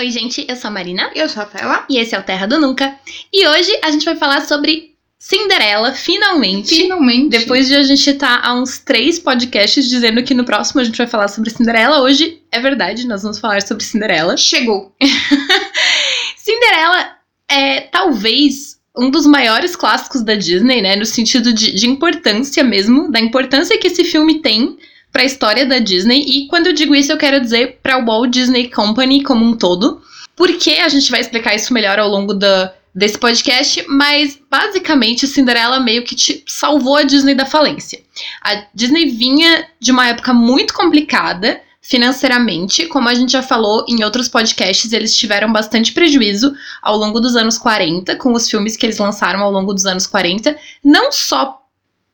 Oi, gente, eu sou a Marina Eu sou a Rafaela. e esse é o Terra do Nunca. E hoje a gente vai falar sobre Cinderela, finalmente. Finalmente. Depois de a gente estar há uns três podcasts dizendo que no próximo a gente vai falar sobre Cinderela, hoje é verdade, nós vamos falar sobre Cinderela. chegou. Cinderela é talvez um dos maiores clássicos da Disney, né? No sentido de, de importância mesmo, da importância que esse filme tem para a história da Disney. E quando eu digo isso, eu quero dizer para o Walt Disney Company como um todo. Porque a gente vai explicar isso melhor ao longo da, desse podcast, mas basicamente Cinderela meio que te salvou a Disney da falência. A Disney vinha de uma época muito complicada financeiramente, como a gente já falou em outros podcasts, eles tiveram bastante prejuízo ao longo dos anos 40 com os filmes que eles lançaram ao longo dos anos 40, não só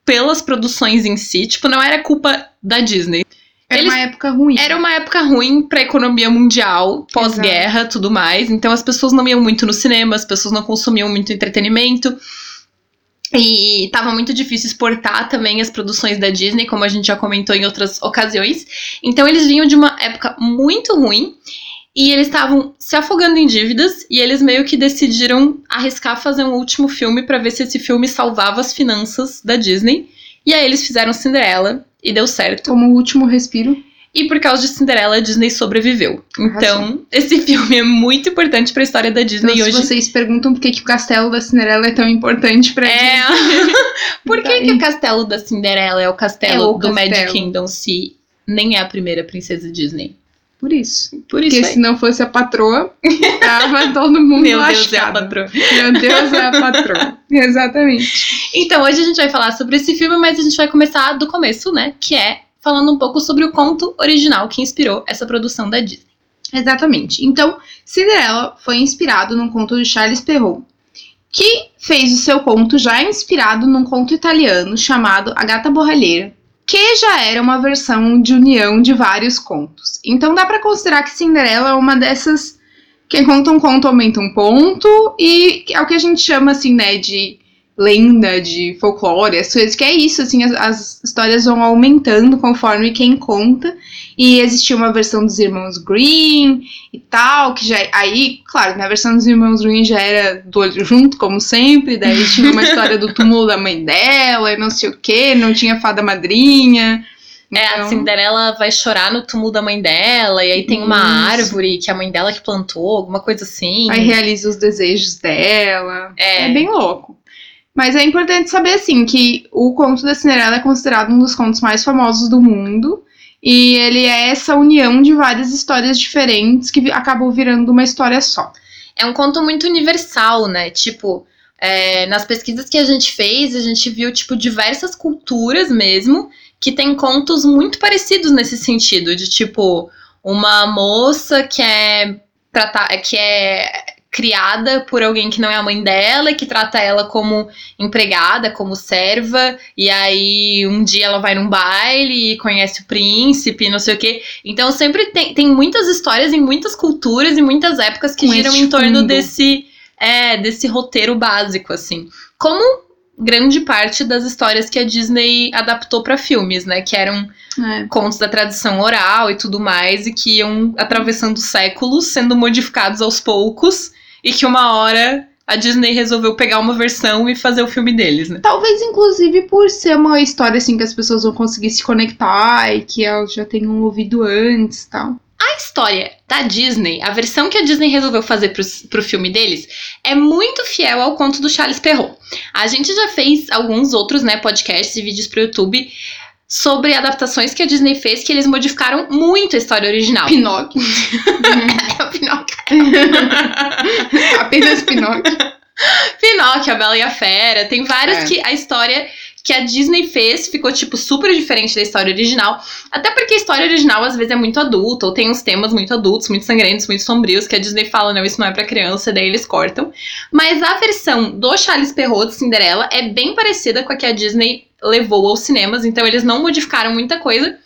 pelas produções em si, tipo, não era culpa da Disney. Era Eles- uma época ruim. Era uma época ruim pra economia mundial, pós-guerra, tudo mais. Então as pessoas não iam muito no cinema, as pessoas não consumiam muito entretenimento. E tava muito difícil exportar também as produções da Disney, como a gente já comentou em outras ocasiões. Então eles vinham de uma época muito ruim e eles estavam se afogando em dívidas e eles meio que decidiram arriscar fazer um último filme pra ver se esse filme salvava as finanças da Disney. E aí eles fizeram Cinderela e deu certo. Como o último respiro. E por causa de Cinderela, a Disney sobreviveu. Então, esse filme é muito importante pra história da Disney Então, se hoje. vocês perguntam por que, que o castelo da Cinderela é tão importante pra É. Disney. por que, que o castelo da Cinderela é o castelo É o do Magic castelo. Kingdom se nem é a primeira princesa Disney? Por isso. Por isso Porque aí. se não fosse a patroa, tava todo mundo Meu Deus, é a lascado. patroa. Meu Deus, é a patroa. Exatamente. Então, hoje a gente vai falar sobre esse filme, mas a gente vai começar do começo, né? Que é falando um pouco sobre o conto original que inspirou essa produção da Disney. Exatamente. Então, Cinderela foi inspirado num conto de Charles Perrault, que fez o seu conto já inspirado num conto italiano chamado A Gata Borralheira, que já era uma versão de união de vários contos. Então dá pra considerar que Cinderela é uma dessas quem conta um conto aumenta um ponto e é o que a gente chama assim, né, de lenda, de folclore, as coisas que é isso, assim, as, as histórias vão aumentando conforme quem conta. E existia uma versão dos irmãos Green e tal, que já. Aí, claro, na versão dos irmãos Green já era do olho junto, como sempre. Daí tinha uma história do túmulo da mãe dela e não sei o que, não tinha fada madrinha. É, a Então, Cinderela vai chorar no túmulo da mãe dela, e aí tem uma Isso. árvore que a mãe dela que plantou, alguma coisa assim. Aí realiza os desejos dela. É. É bem louco. Mas é importante saber, assim, que o conto da Cinderela é considerado um dos contos mais famosos do mundo. E ele é essa união de várias histórias diferentes que acabou virando uma história só. É um conto muito universal, né? Tipo, é, nas pesquisas que a gente fez, a gente viu, tipo, diversas culturas mesmo que tem contos muito parecidos nesse sentido, de tipo, uma moça que é tratar, que é criada por alguém que não é a mãe dela que trata ela como empregada, como serva, e aí um dia ela vai num baile e conhece o príncipe, não sei o quê. Então sempre tem, tem muitas histórias em muitas culturas e muitas épocas que Com giram em torno fundo. desse é, desse roteiro básico assim. Como grande parte das histórias que a Disney adaptou pra filmes, né, que eram É. contos da tradição oral e tudo mais, e que iam atravessando séculos, sendo modificados aos poucos, e que uma hora a Disney resolveu pegar uma versão e fazer o filme deles, né? Talvez, inclusive, por ser uma história assim que as pessoas vão conseguir se conectar e que elas já tenham ouvido antes e tal. A história da Disney, a versão que a Disney resolveu fazer pro, pro filme deles, é muito fiel ao conto do Charles Perrault. A gente já fez alguns outros, né, podcasts e vídeos pro YouTube sobre adaptações que a Disney fez que eles modificaram muito a história original. Pinóquio. É o Pinóquio. Apenas Pinóquio. Pinóquio, a Bela e a Fera. Tem várias É. que a história que a Disney fez ficou, tipo, super diferente da história original. Até porque a história original, às vezes, é muito adulta, ou tem uns temas muito adultos, muito sangrentos, muito sombrios, que a Disney fala, não, isso não é pra criança, daí eles cortam. Mas a versão do Charles Perrault de Cinderela é bem parecida com a que a Disney levou aos cinemas, então eles não modificaram muita coisa.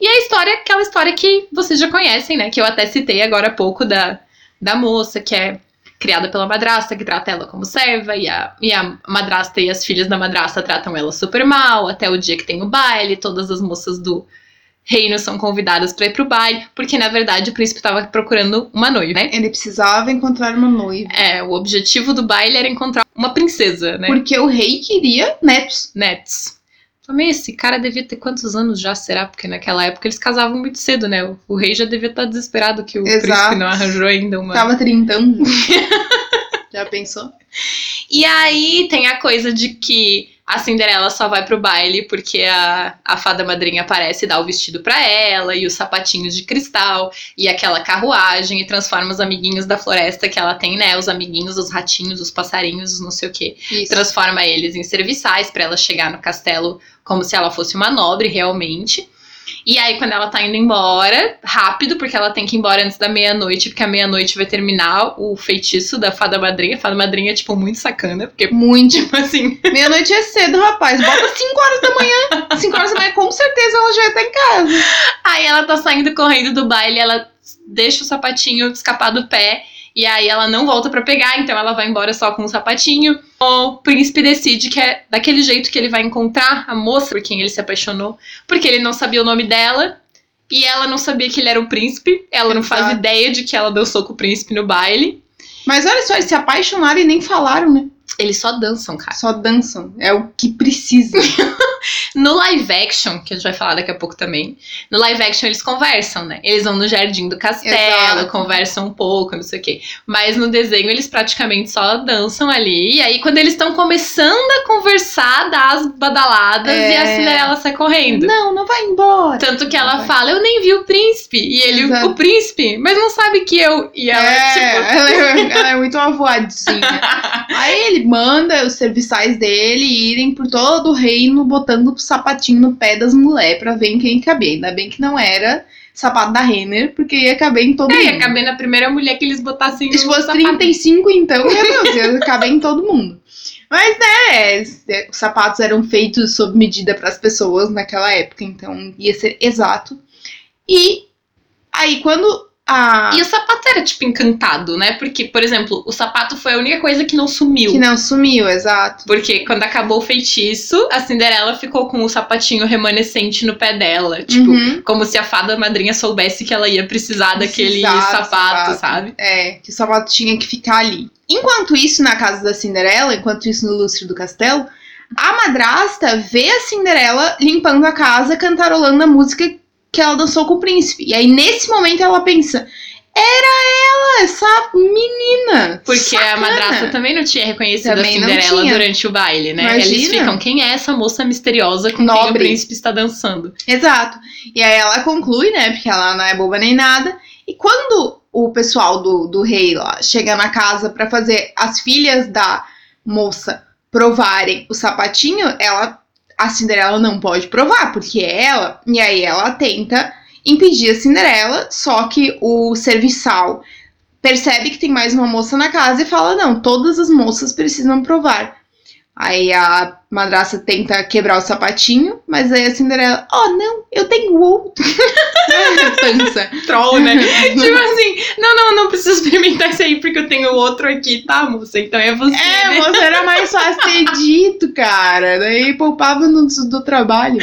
E a história, aquela história que vocês já conhecem, né? Que eu até citei agora há pouco da, da moça, que é criada pela madrasta, que trata ela como serva, e a, e a madrasta e as filhas da madrasta tratam ela super mal, até o dia que tem o baile, todas as moças do reinos são convidadas pra ir pro baile, porque na verdade o príncipe tava procurando uma noiva, né? Ele precisava encontrar uma noiva. É, o objetivo do baile era encontrar uma princesa, né? Porque o rei queria netos. Netos. Também esse cara devia ter quantos anos já, será? Porque naquela época eles casavam muito cedo, né? O, o rei já devia estar desesperado que o Exato. príncipe não arranjou ainda uma. Tava trintando. Já pensou? E aí tem a coisa de que a Cinderela só vai pro baile porque a, a fada madrinha aparece e dá o vestido pra ela, e os sapatinhos de cristal, e aquela carruagem, e transforma os amiguinhos da floresta que ela tem, né? Os amiguinhos, os ratinhos, os passarinhos, os não sei o quê. Isso. Transforma eles em serviçais pra ela chegar no castelo como se ela fosse uma nobre realmente. E aí, quando ela tá indo embora, rápido, porque ela tem que ir embora antes da meia-noite, porque a meia-noite vai terminar o feitiço da fada madrinha. A fada madrinha é, tipo, muito sacana, porque, Muito. tipo assim, Meia-noite é cedo, rapaz. Bota 5 horas da manhã. 5 horas da manhã, com certeza ela já ia estar em casa. Aí ela tá saindo correndo do baile, ela deixa o sapatinho escapar do pé. E aí ela não volta pra pegar, então ela vai embora só com o sapatinho. O príncipe decide que é daquele jeito que ele vai encontrar a moça por quem ele se apaixonou, porque ele não sabia o nome dela. E ela não sabia que ele era o príncipe. Ela não faz ideia de que ela dançou com o príncipe no baile. Mas olha só, eles se apaixonaram e nem falaram, né? Eles só dançam, cara. Só dançam. É o que precisa. No live action, que a gente vai falar daqui a pouco também, no live action eles conversam, né? Eles vão no jardim do castelo, Exato. conversam um pouco, não sei o quê. Mas no desenho eles praticamente só dançam ali. E aí, quando eles estão começando a conversar, dá as badaladas É. e a Cinderela sai correndo. não, não vai embora. Tanto que ela Vai. fala, eu nem vi o príncipe. E ele, Exato. o príncipe, mas não sabe que eu. E ela, é, tipo. ela, é, ela é muito uma voadinha. Aí ele manda os serviçais dele irem por todo o reino botando o sapatinho no pé das mulheres pra ver em quem cabia. Ainda bem que não era sapato da Renner, porque ia caber em todo É, ia mundo. caber na primeira mulher que eles botassem Se fosse sapato. 35, então, meu Deus, ia caber em todo mundo. Mas, né, é, os sapatos eram feitos sob medida para as pessoas naquela época, então ia ser exato. E aí, quando a. E o sapato era, tipo, encantado, né? Porque, por exemplo, o sapato foi a única coisa que não sumiu. Que não sumiu, exato. Porque quando acabou o feitiço, a Cinderela ficou com o sapatinho remanescente no pé dela. Tipo, Uhum. como se a fada madrinha soubesse que ela ia precisar daquele sapato, sapato. sabe? É, que o sapato tinha que ficar ali. Enquanto isso, na casa da Cinderela, enquanto isso no lustre do castelo, a madrasta vê a Cinderela limpando a casa, cantarolando a música que ela dançou com o príncipe. E aí, nesse momento, ela pensa: era ela, essa menina. Porque a Sacana." madrasta também não tinha reconhecido Também a Cinderela durante o baile, né? Imagina. Eles ficam, quem é essa moça misteriosa com quem o Nobre. príncipe está dançando? Exato. E aí ela conclui, né? Porque ela não é boba nem nada. E quando o pessoal do, do rei lá chega na casa pra fazer as filhas da moça provarem o sapatinho, ela. A Cinderela não pode provar, porque é ela. E aí ela tenta impedir a Cinderela, só que o serviçal percebe que tem mais uma moça na casa e fala: não, todas as moças precisam provar. Aí a madraça tenta quebrar o sapatinho, mas aí a Cinderela, oh não, eu tenho outro. Pança. Troll, né? tipo assim, não, não, não preciso experimentar isso aí porque eu tenho outro aqui, tá, moça? Então é você, É, né? moça, era mais fácil ter dito, cara. Daí poupava no, do trabalho.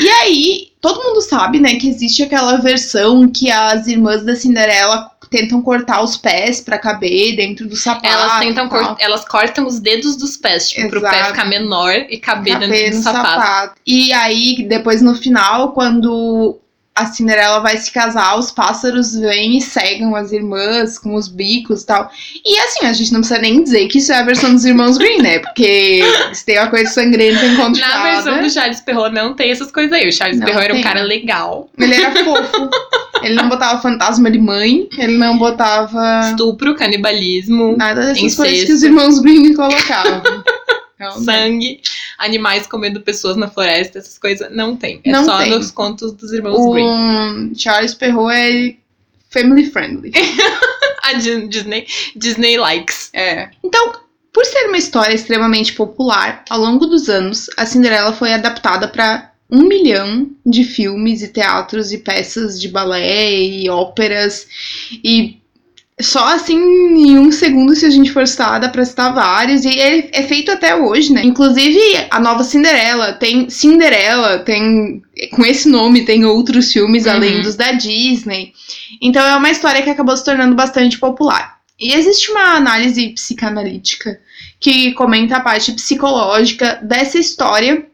E aí, todo mundo sabe, né, que existe aquela versão que as irmãs da Cinderela tentam cortar os pés pra caber dentro do sapato. Elas tentam cort- elas cortam os dedos dos pés, tipo, pro pé Exato. ficar menor e caber, caber dentro do sapato. sapato. E aí, depois no final, quando a Cinderela vai se casar, os pássaros vêm e cegam as irmãs com os bicos e tal. E assim, a gente não precisa nem dizer que isso é a versão dos irmãos Green, né? Porque se tem uma coisa sangrenta enquanto Na versão do Charles Perrault não tem essas coisas aí. O Charles Não Perrault era um cara legal. Ele era fofo. Ele não botava fantasma de mãe, ele não botava Estupro, canibalismo, nada dessas Incesto. coisas que os irmãos Green colocavam. Então, sangue, animais comendo pessoas na floresta, essas coisas não tem. É Não só tem. nos contos dos irmãos Green. o Charles Perrault é family friendly. A Di- Disney, Disney likes. É. Então, por ser uma história extremamente popular, ao longo dos anos, a Cinderela foi adaptada para um milhão de filmes e teatros e peças de balé e óperas e só assim, em um segundo, se a gente for citar, dá pra citar vários. E ele é feito até hoje, né? Inclusive, a nova Cinderela. Tem Cinderela, tem. Com esse nome, tem outros filmes Uhum. além dos da Disney. Então é uma história que acabou se tornando bastante popular. E existe uma análise psicanalítica que comenta a parte psicológica dessa história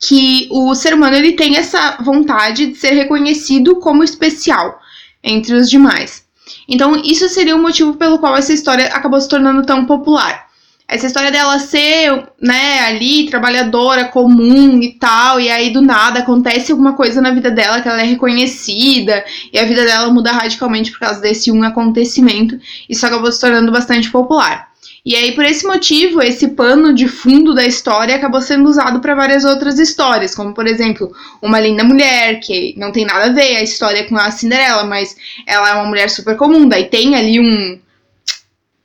que o ser humano ele tem essa vontade de ser reconhecido como especial entre os demais. Então, isso seria o motivo pelo qual essa história acabou se tornando tão popular. Essa história dela ser, né, ali, trabalhadora, comum e tal, e aí do nada acontece alguma coisa na vida dela que ela é reconhecida, e a vida dela muda radicalmente por causa desse um acontecimento. Isso acabou se tornando bastante popular. E aí, por esse motivo, esse pano de fundo da história acabou sendo usado para várias outras histórias, como por exemplo, Uma Linda Mulher, que não tem nada a ver a história com a Cinderela, mas ela é uma mulher super comum, daí tem ali um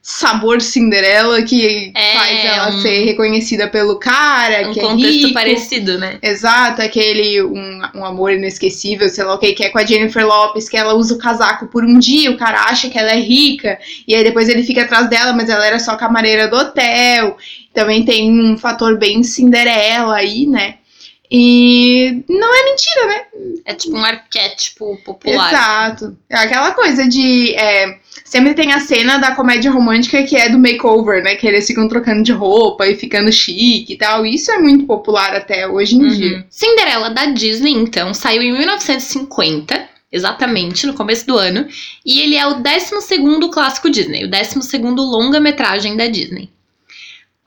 sabor Cinderela que É, faz ela um- ser reconhecida pelo cara, um que é contexto rico. parecido, né? Exato, aquele um, um amor inesquecível, sei lá o que, que é com a Jennifer Lopes, que ela usa o casaco por um dia, o cara acha que ela é rica, e aí depois ele fica atrás dela, mas ela era só camareira do hotel. Também tem um fator bem Cinderela aí, né? E não é mentira, né? É tipo um arquétipo popular. Exato. É aquela coisa de. é, sempre tem a cena da comédia romântica que é do makeover, né? Que eles ficam trocando de roupa e ficando chique e tal. Isso é muito popular até hoje em dia. Uhum. Cinderela da Disney, então, saiu em 1950, exatamente, no começo do ano, e ele é o 12º clássico Disney, o 12º longa-metragem da Disney.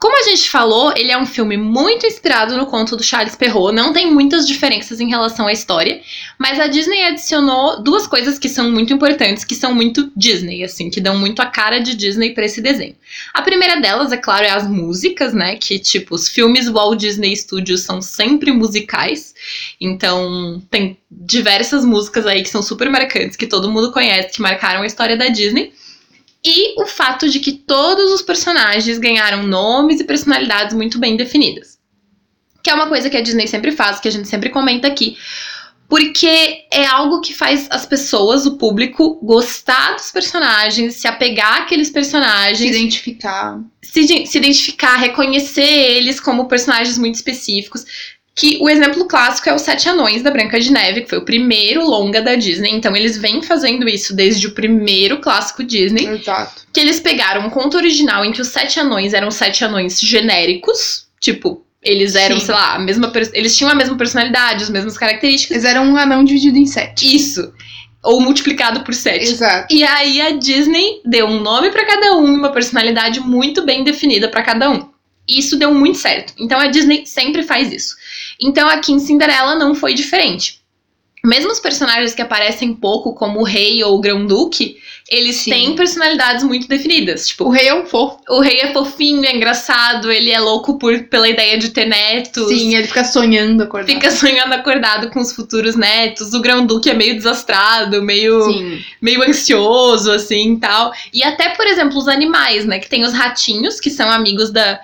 Como a gente falou, ele é um filme muito inspirado no conto do Charles Perrault, não tem muitas diferenças em relação à história, mas a Disney adicionou duas coisas que são muito importantes, que são muito Disney, assim, que dão muito a cara de Disney pra esse desenho. A primeira delas, é claro, é as músicas, né, que tipo, os filmes Walt Disney Studios são sempre musicais, então tem diversas músicas aí que são super marcantes, que todo mundo conhece, que marcaram a história da Disney. E o fato de que todos os personagens ganharam nomes e personalidades muito bem definidas. Que é uma coisa que a Disney sempre faz, que a gente sempre comenta aqui. Porque é algo que faz as pessoas, o público, gostar dos personagens, se apegar àqueles Se personagens, identificar. se, se identificar, reconhecer eles como personagens muito específicos. Que o exemplo clássico é os Sete Anões da Branca de Neve, que foi o primeiro longa da Disney. Então eles vêm fazendo isso desde o primeiro clássico Disney. Exato. Que eles pegaram um conto original em que os Sete Anões eram sete anões genéricos. Tipo, eles eram, Sim. sei lá, a mesma eles tinham a mesma personalidade, as mesmas características. Eles eram um anão dividido em sete. Isso. Ou multiplicado por sete. Exato. E aí a Disney deu um nome pra cada um e uma personalidade muito bem definida pra cada um. E isso deu muito certo. Então a Disney sempre faz isso. Então aqui em Cinderela não foi diferente. Mesmo os personagens que aparecem pouco, como o rei ou o grão-duque, eles Sim. têm personalidades muito definidas. Tipo, O rei é um fofo. o rei é fofinho, é engraçado, ele é louco por, pela ideia de ter netos. Sim, ele fica sonhando acordado. Fica sonhando acordado com os futuros netos. O grão-duque é meio desastrado, meio Sim. meio ansioso, assim, tal. E até, por exemplo, os animais, né? Que tem os ratinhos, que são amigos da,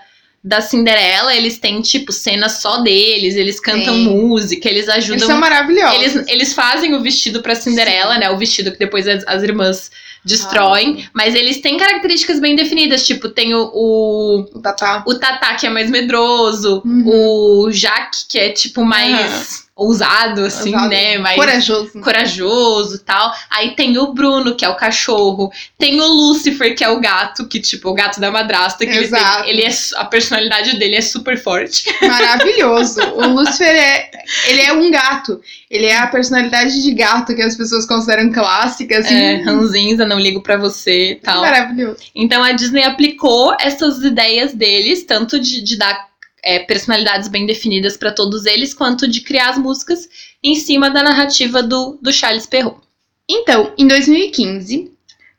da Cinderela. Eles têm, tipo, cenas só deles. Eles cantam Sim. música, eles Eles ajudam... são maravilhosos. Eles, eles fazem o vestido pra Cinderela, né? O vestido que depois as, as irmãs destroem. Ah. Mas eles têm características bem definidas. Tipo, tem o, o, O Tatá. o Tatá, que é mais medroso. Uhum. O Jaque, que é, tipo, mais ousado, assim, Ousado. né? Mais Corajoso. corajoso e tal. Aí tem o Bruno, que é o cachorro. Tem o Lucifer, que é o gato, que, tipo, o gato da madrasta, que ele, Exato. tem, ele é. A personalidade dele é super forte. Maravilhoso. O Lúcifer é. Ele é um gato. Ele é a personalidade de gato que as pessoas consideram clássica, assim. É, ranzinza, não ligo pra você e tal. Maravilhoso. Então a Disney aplicou essas ideias deles, tanto de, de dar é, personalidades bem definidas pra todos eles, quanto de criar as músicas em cima da narrativa do, do Charles Perrault. Então, em 2015,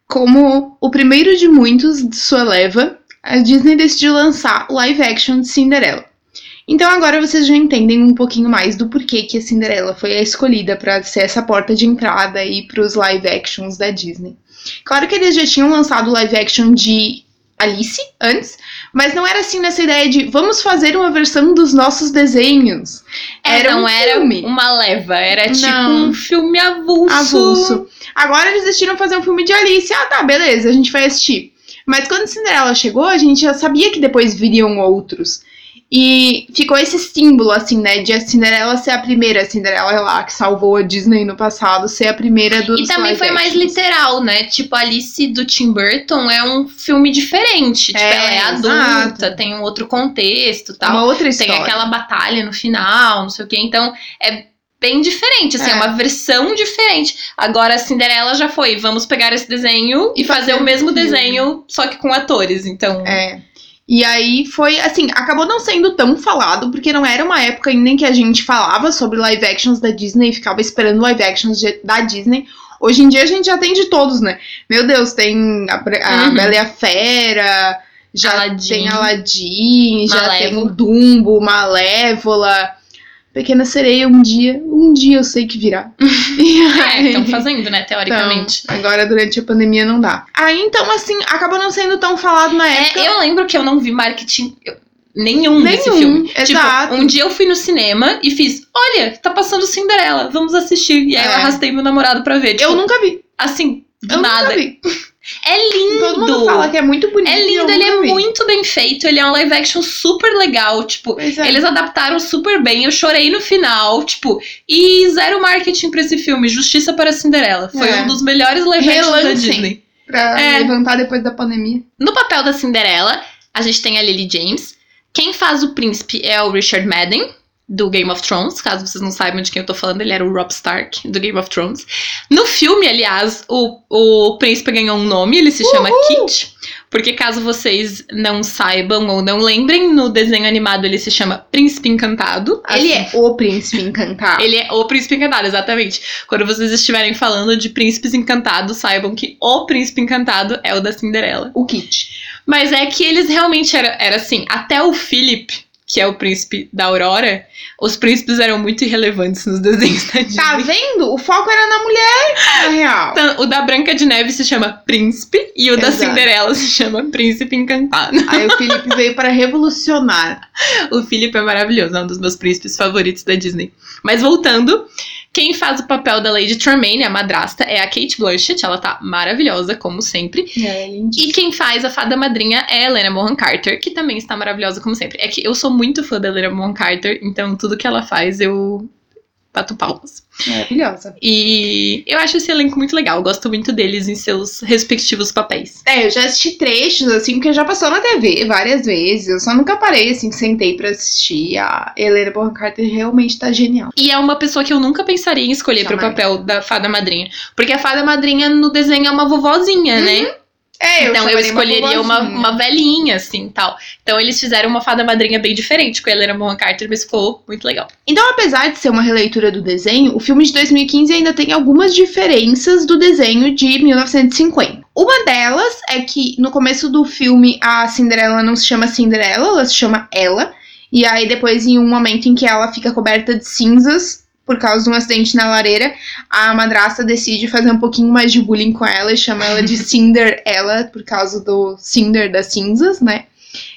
como o primeiro de muitos de sua leva, a Disney decidiu lançar o live action de Cinderela. Então agora vocês já entendem um pouquinho mais do porquê que a Cinderela foi a escolhida para ser essa porta de entrada aí para os live actions da Disney. Claro que eles já tinham lançado o live action de Alice antes, mas não era assim nessa ideia de vamos fazer uma versão dos nossos desenhos. É, Era não um era filme. uma leva, era tipo Não. um filme avulso. avulso. Agora eles decidiram fazer um filme de Alice. Ah, tá, beleza, a gente vai assistir. Mas quando Cinderela chegou, a gente já sabia que depois viriam outros. E ficou esse símbolo, assim, né? De a Cinderela ser a primeira Cinderela lá que salvou a Disney no passado, ser a primeira dos E também foi mais literal, né? Tipo, Alice do Tim Burton é um filme diferente. Tipo, É, ela é adulta, exato. tem um outro contexto tal. uma outra Tem história. aquela batalha no final, não sei o quê. Então, é bem diferente, assim, é. É. uma versão diferente. Agora, a Cinderela já foi, vamos pegar esse desenho e, E fazer fazer o mesmo filme. desenho, só que com atores. Então, É. E aí foi, assim, acabou não sendo tão falado, porque não era uma época ainda em que a gente falava sobre live actions da Disney e ficava esperando live actions de- da Disney. Hoje em dia a gente já tem de todos, né? Meu Deus, tem a, a Uhum. Bela e a Fera, já Aladdin. tem Aladdin, já tem o Dumbo, Malévola. Pequena Sereia, um dia, um dia eu sei que virá. É, estão fazendo, né, teoricamente. então, agora durante a pandemia não dá. Aí então, assim, acabou não sendo tão falado na época. É, eu lembro que eu não vi marketing nenhum, desse Nenhum, filme. exato. Tipo, um dia eu fui no cinema e fiz, olha, tá passando Cinderela, vamos assistir. E aí eu É. arrastei meu namorado pra ver. Tipo, Eu nunca vi. assim, do nada. É lindo. Todo mundo fala que é muito bonito. É lindo, ele é vi. muito bem feito, ele é um live action super legal, tipo, é. eles adaptaram super bem, eu chorei no final, tipo, e zero marketing pra esse filme, Justiça para Cinderela. Foi É. um dos melhores live actions da. Disney. Pra É. levantar depois da pandemia. No papel da Cinderela, a gente tem a Lily James. Quem faz o príncipe é o Richard Madden, do Game of Thrones. Caso vocês não saibam de quem eu tô falando, ele era o Rob Stark, do Game of Thrones. No filme, aliás, o, o príncipe ganhou um nome, ele se chama Kit. Porque caso vocês não saibam ou não lembrem, no desenho animado ele se chama Príncipe Encantado. Ele Assim, é o príncipe encantado. Ele é o príncipe encantado, exatamente. Quando vocês estiverem falando de príncipes encantados, saibam que o príncipe encantado é o da Cinderela. O Kit. Mas é que eles realmente eram era assim, até o Philip, que é o príncipe da Aurora, os príncipes eram muito irrelevantes nos desenhos da Disney. Tá vendo? O foco era na mulher, na real. Então, o da Branca de Neve se chama Príncipe e o da Exato. Cinderela se chama Príncipe Encantado. Aí o Felipe veio para revolucionar. O Philip é maravilhoso, é um dos meus príncipes favoritos da Disney. Mas voltando, quem faz o papel da Lady Tremaine, a madrasta, é a Kate Blanchett, ela tá maravilhosa, como sempre. É. E quem faz a fada madrinha é a Helena Bonham Carter, que também está maravilhosa como sempre. É que eu sou muito fã da Helena Bonham Carter, então tudo que ela faz eu bato palmas. Maravilhosa. E eu acho esse elenco muito legal, eu gosto muito deles em seus respectivos papéis. É, eu já assisti trechos, assim, porque já passou na TV várias vezes. Eu só nunca parei, assim, sentei pra assistir. A Helena Bonham Carter realmente tá genial. E é uma pessoa que eu nunca pensaria em escolher pro Jamais. papel da fada madrinha. Porque a fada madrinha no desenho é uma vovozinha, né? É, então eu escolheria uma, uma velhinha, assim, tal. Então eles fizeram uma fada madrinha bem diferente com a Helena Bonham Carter, mas ficou muito legal. Então, apesar de ser uma releitura do desenho, o filme de 2015 ainda tem algumas diferenças do desenho de 1950. Uma delas é que no começo do filme a Cinderela não se chama Cinderela, ela se chama Ela. E aí depois em um momento em que ela fica coberta de cinzas por causa de um acidente na lareira, a madrasta decide fazer um pouquinho mais de bullying com ela e chama ela de Cinderella por causa do Cinder das cinzas, né?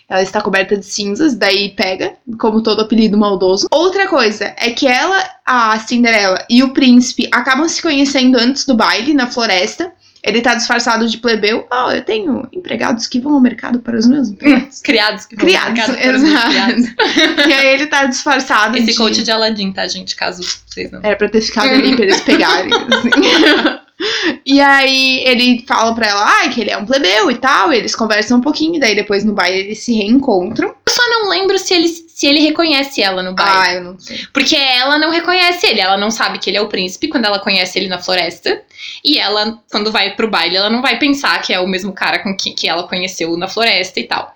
Ela está coberta de cinzas, daí pega, como todo apelido maldoso. Outra coisa é que ela, a Cinderela e o príncipe acabam se conhecendo antes do baile na floresta. Ele tá disfarçado de plebeu. Oh, eu tenho empregados que vão ao mercado para os meus empregados. Criados que vão Criados, mercado para os meus criados. exato. e aí ele tá disfarçado Esse de... coach de Aladdin, tá, gente? Caso vocês não. Era pra ter ficado ali pra eles pegarem. assim. e aí ele fala pra ela ah, que ele é um plebeu e tal. E eles conversam um pouquinho. E daí depois no baile eles se reencontram. Eu só não lembro se ele, se ele reconhece ela no baile. Ah, eu não sei. Porque ela não reconhece ele, ela não sabe que ele é o príncipe quando ela conhece ele na floresta. E ela, quando vai pro baile, ela não vai pensar que é o mesmo cara com que, que ela conheceu na floresta e tal.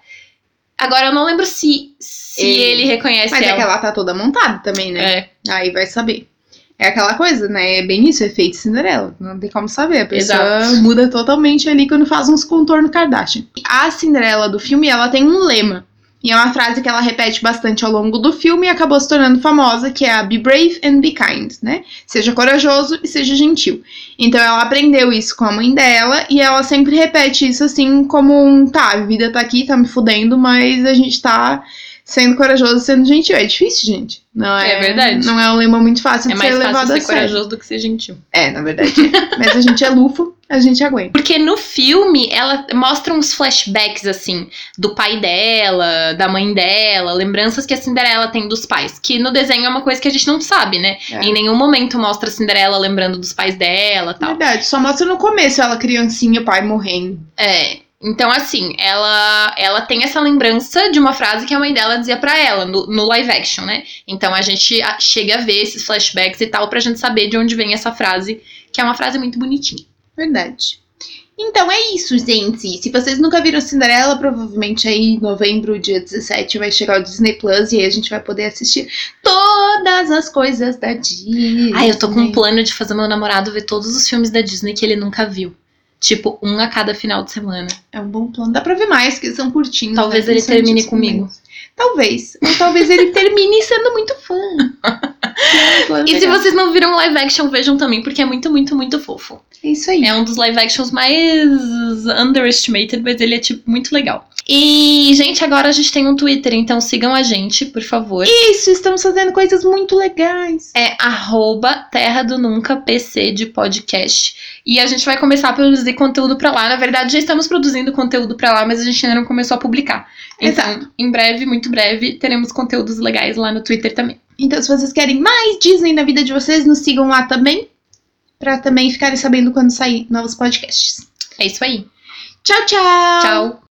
Agora, eu não lembro se, se Ele- ele, reconhece Mas é ela. que ela tá toda montada também, né? É, Aí vai saber. É aquela coisa, né? É bem isso, efeito Cinderela. Não tem como saber. A pessoa Exato. muda totalmente ali quando faz uns contornos Kardashian. A Cinderela do filme, ela tem um lema. E é uma frase que ela repete bastante ao longo do filme e acabou se tornando famosa, que é a Be brave and be kind, né? Seja corajoso e seja gentil. Então ela aprendeu isso com a mãe dela e ela sempre repete isso assim como um, tá, a vida tá aqui, tá me fudendo, mas a gente tá Sendo corajoso, sendo gentil. É difícil, gente. Não é, É verdade. Não é um lema muito fácil É de mais ser fácil levado a ser sério. corajoso do que ser gentil. É, na verdade. é. Mas a gente é lufo, a gente aguenta. Porque no filme ela mostra uns flashbacks assim do pai dela, da mãe dela, lembranças que a Cinderela tem dos pais, que no desenho é uma coisa que a gente não sabe, né? É. Em nenhum momento mostra a Cinderela lembrando dos pais dela, tal. Verdade. Só mostra no começo ela criancinha, o pai morrendo. É. Então, assim, ela ela tem essa lembrança de uma frase que a mãe dela dizia pra ela no, no live action, né? Então a gente chega a ver esses flashbacks e tal pra gente saber de onde vem essa frase, que é uma frase muito bonitinha. Verdade. Então é isso, gente. Se vocês nunca viram Cinderela, provavelmente aí em novembro, dia 17, vai chegar o Disney Plus e aí a gente vai poder assistir todas as coisas da Disney. Ah, eu tô com um plano de fazer meu namorado ver todos os filmes da Disney que ele nunca viu. Tipo, um a cada final de semana. É um bom plano. Dá pra ver mais, que são curtinhos. Talvez né? ele termine comigo. Talvez. Ou talvez ele termine sendo muito fã. É um E se legal. vocês não viram live action, vejam também, porque é muito, muito, muito fofo. É isso aí. É um dos live actions mais underestimated, mas ele é, tipo, muito legal. E, gente, agora a gente tem um Twitter, então sigam a gente, por favor. Isso, estamos fazendo coisas muito legais. É arroba Terra do Nunca PC de podcast. E a gente vai começar a produzir conteúdo pra lá. Na verdade, já estamos produzindo conteúdo pra lá, mas a gente ainda não começou a publicar. Então, Exato. em breve, muito breve, teremos conteúdos legais lá no Twitter também. Então, se vocês querem mais Disney na vida de vocês, nos sigam lá também. Pra também ficarem sabendo quando sair novos podcasts. É isso aí. Tchau, tchau! Tchau.